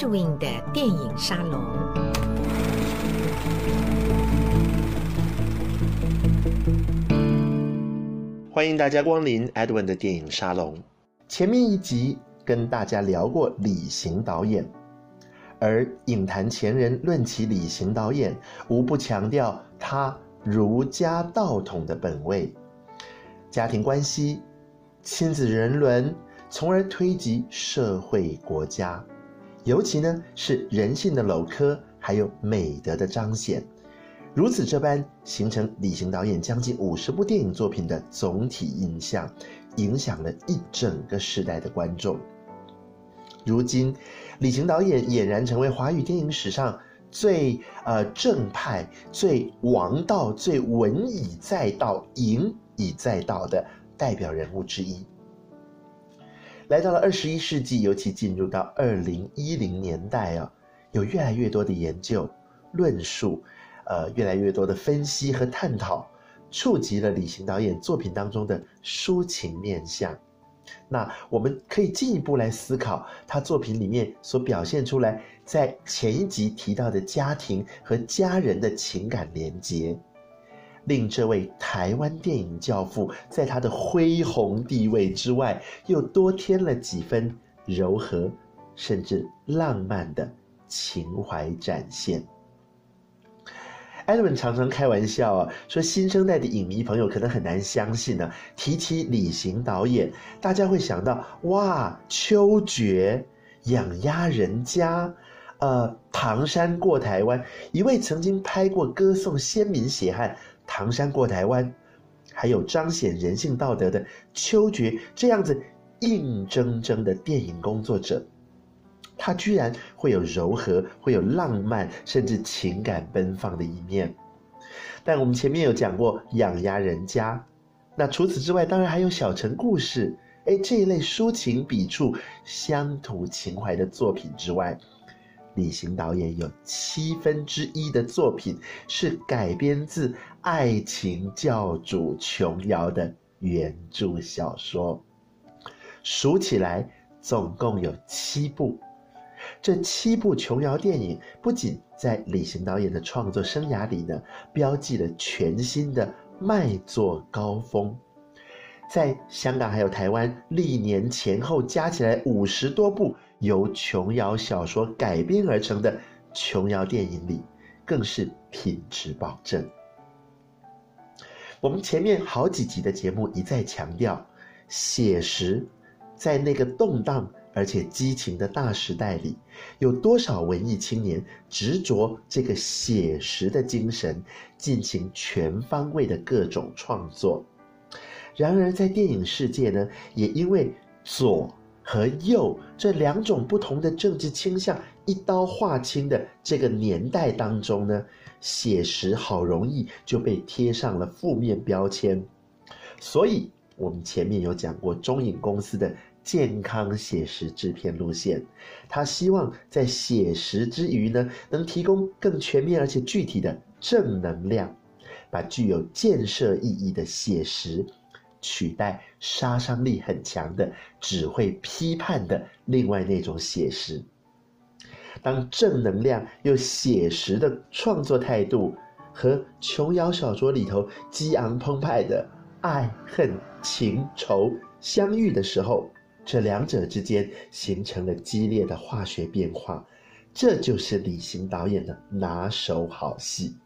Edwin 的电影沙龙。欢迎大家光临 Edwin 的电影沙龙。前面一集跟大家聊过李行导演，而影坛前人论起李行导演，无不强调他儒家道统的本位，家庭关系、亲子人伦。从而推及社会国家，尤其呢是人性的镂刻，还有美德的彰显，如此这般形成李行导演将近五十部电影作品的总体印象，影响了一整个时代的观众。如今，李行导演俨然成为华语电影史上最呃正派、最王道、最文以载道、影以载道的代表人物之一。来到了二十一世纪，尤其进入到二零一零年代啊，有越来越多的研究、论述，呃，越来越多的分析和探讨，触及了李行导演作品当中的抒情面相。那我们可以进一步来思考他作品里面所表现出来，在前一集提到的家庭和家人的情感连结。令这位台湾电影教父在他的恢宏地位之外，又多添了几分柔和，甚至浪漫的情怀展现。艾伦常常开玩笑啊，说新生代的影迷朋友可能很难相信呢、提起李行导演，大家会想到哇，秋决、养鸭人家，呃，唐山过台湾，一位曾经拍过歌颂先民血汗。唐山过台湾，还有彰显人性道德的秋决这样子硬铮铮的电影工作者，他居然会有柔和，会有浪漫，甚至情感奔放的一面。但我们前面有讲过养鸭人家，那除此之外，当然还有小城故事，哎，这一类抒情笔触、乡土情怀的作品之外。李行导演有七分之一的作品是改编自爱情教主琼瑶的原著小说，数起来总共有七部。这七部琼瑶电影不仅在李行导演的创作生涯里呢，标记了全新的卖座高峰。在香港还有台湾，历年前后加起来五十多部由琼瑶小说改编而成的琼瑶电影里，更是品质保证。我们前面好几集的节目一再强调，写实在那个动荡而且激情的大时代里，有多少文艺青年执着这个写实的精神，进行全方位的各种创作。然而，在电影世界呢，也因为左和右这两种不同的政治倾向一刀划清的这个年代当中呢，写实好容易就被贴上了负面标签。所以，我们前面有讲过中影公司的健康写实制片路线，他希望在写实之余呢，能提供更全面而且具体的正能量，把具有建设意义的写实。取代杀伤力很强的、只会批判的另外那种写实。当正能量又写实的创作态度和琼瑶小说里头激昂澎湃的爱恨情仇相遇的时候，这两者之间形成了激烈的化学变化。这就是李行导演的拿手好戏。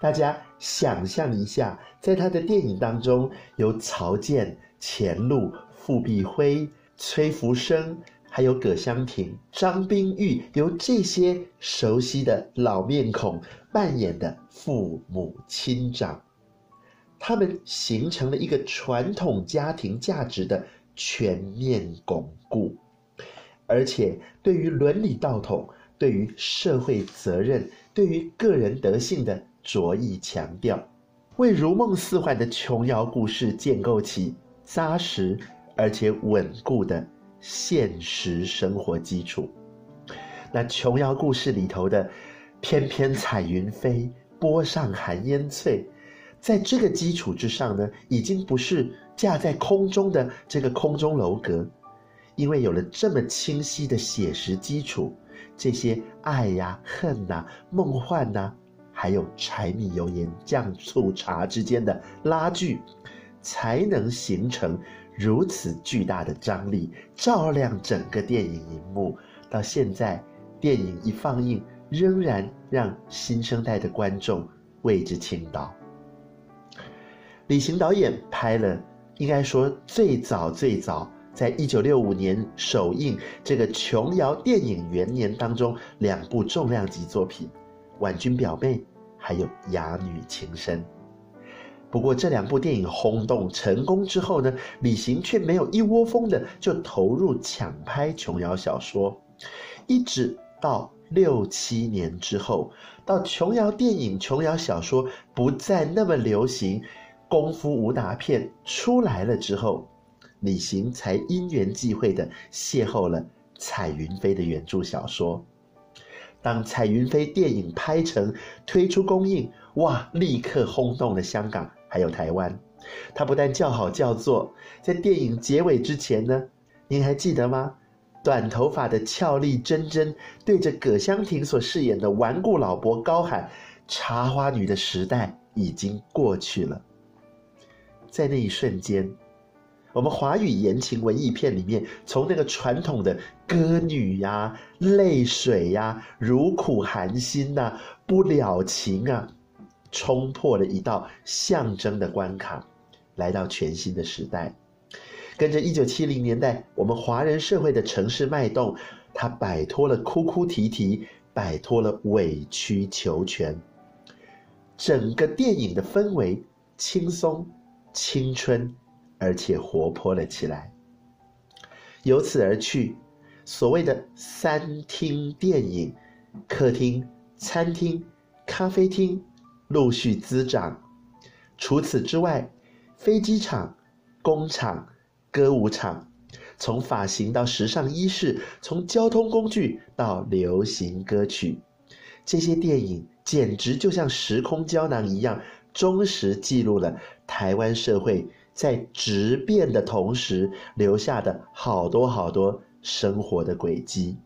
大家想象一下，在他的电影当中，由曹健、钱路、傅碧辉、崔福生，还有葛香亭、张冰玉，由这些熟悉的老面孔扮演的父母亲长，他们形成了一个传统家庭价值的全面巩固，而且对于伦理道统、对于社会责任、对于个人德性的。着意强调，为如梦似幻的琼瑶故事建构起扎实而且稳固的现实生活基础。那琼瑶故事里头的“翩翩彩云飞，波上寒烟翠”，在这个基础之上呢，已经不是架在空中的这个空中楼阁，因为有了这么清晰的写实基础，这些爱呀、恨呐、梦幻呐，还有柴米油盐酱醋茶之间的拉锯，才能形成如此巨大的张力，照亮整个电影荧幕。到现在，电影一放映，仍然让新生代的观众为之倾倒。李行导演拍了，应该说最早最早，在一九六五年首映这个琼瑶电影元年当中，两部重量级作品《婉君表妹》还有《哑女情深》。不过这两部电影轰动成功之后呢，李行却没有一窝蜂的就投入抢拍琼瑶小说，一直到六七年之后，到琼瑶电影、琼瑶小说不再那么流行。功夫武打片出来了之后，李行才因缘际会的邂逅了彩云飞的原著小说。当彩云飞电影拍成推出公映，哇，立刻轰动了香港还有台湾。他不但叫好叫座，在电影结尾之前呢，您还记得吗？短头发的俏丽珍珍对着葛香亭所饰演的顽固老伯高喊：“茶花女的时代已经过去了。”在那一瞬间，我们华语言情文艺片里面，从那个传统的歌女呀、泪水呀、如苦寒心呐、不了情啊，冲破了一道象征的关卡，来到全新的时代。跟着一九七零年代我们华人社会的城市脉动，他摆脱了哭哭啼啼，摆脱了委曲求全，整个电影的氛围轻松。青春，而且活泼了起来。由此而去，所谓的三厅电影，客厅、餐厅、咖啡厅陆续滋长。除此之外，飞机场、工厂、歌舞场，从发型到时尚衣饰，从交通工具到流行歌曲，这些电影简直就像时空胶囊一样。忠实记录了台湾社会在质变的同时留下的好多好多生活的轨迹。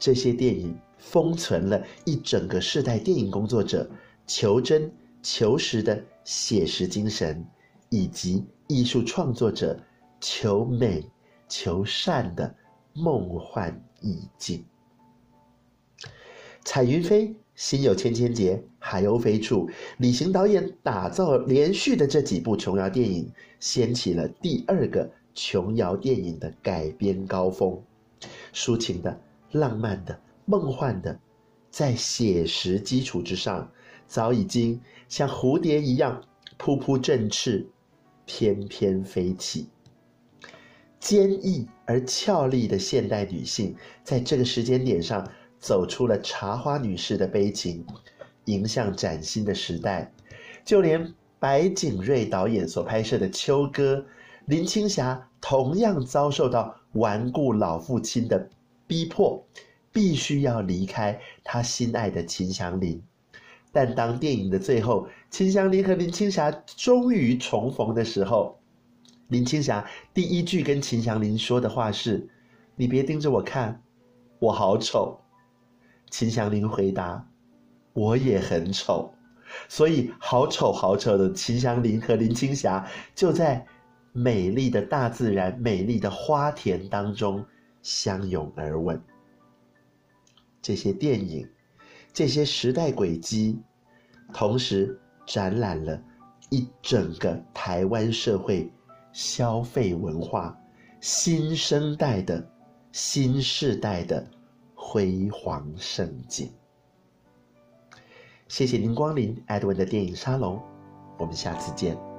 这些电影封存了一整个世代电影工作者求真求实的写实精神，以及艺术创作者求美求善的梦幻意境。彩云飞。心有千千结，海鸥飞处。李行导演打造连续的这几部琼瑶电影，掀起了第二个琼瑶电影的改编高峰。抒情的、浪漫的、梦幻的，在写实基础之上，早已经像蝴蝶一样扑扑振翅，翩翩飞起。坚毅而俏丽的现代女性，在这个时间点上。走出了茶花女士的悲情，迎向崭新的时代。就连白景瑞导演所拍摄的《秋歌》，林青霞同样遭受到顽固老父亲的逼迫，必须要离开他心爱的秦祥林。但当电影的最后，秦祥林和林青霞终于重逢的时候，林青霞第一句跟秦祥林说的话是：“你别盯着我看，我好丑。”秦祥林回答：“我也很丑，所以好丑好丑的秦祥林和林青霞就在美丽的大自然、美丽的花田当中相拥而吻。这些电影，这些时代轨迹，同时展览了一整个台湾社会消费文化新生代的新世代的。”辉煌盛景。谢谢您光临 Edwin 的电影沙龙，我们下次见。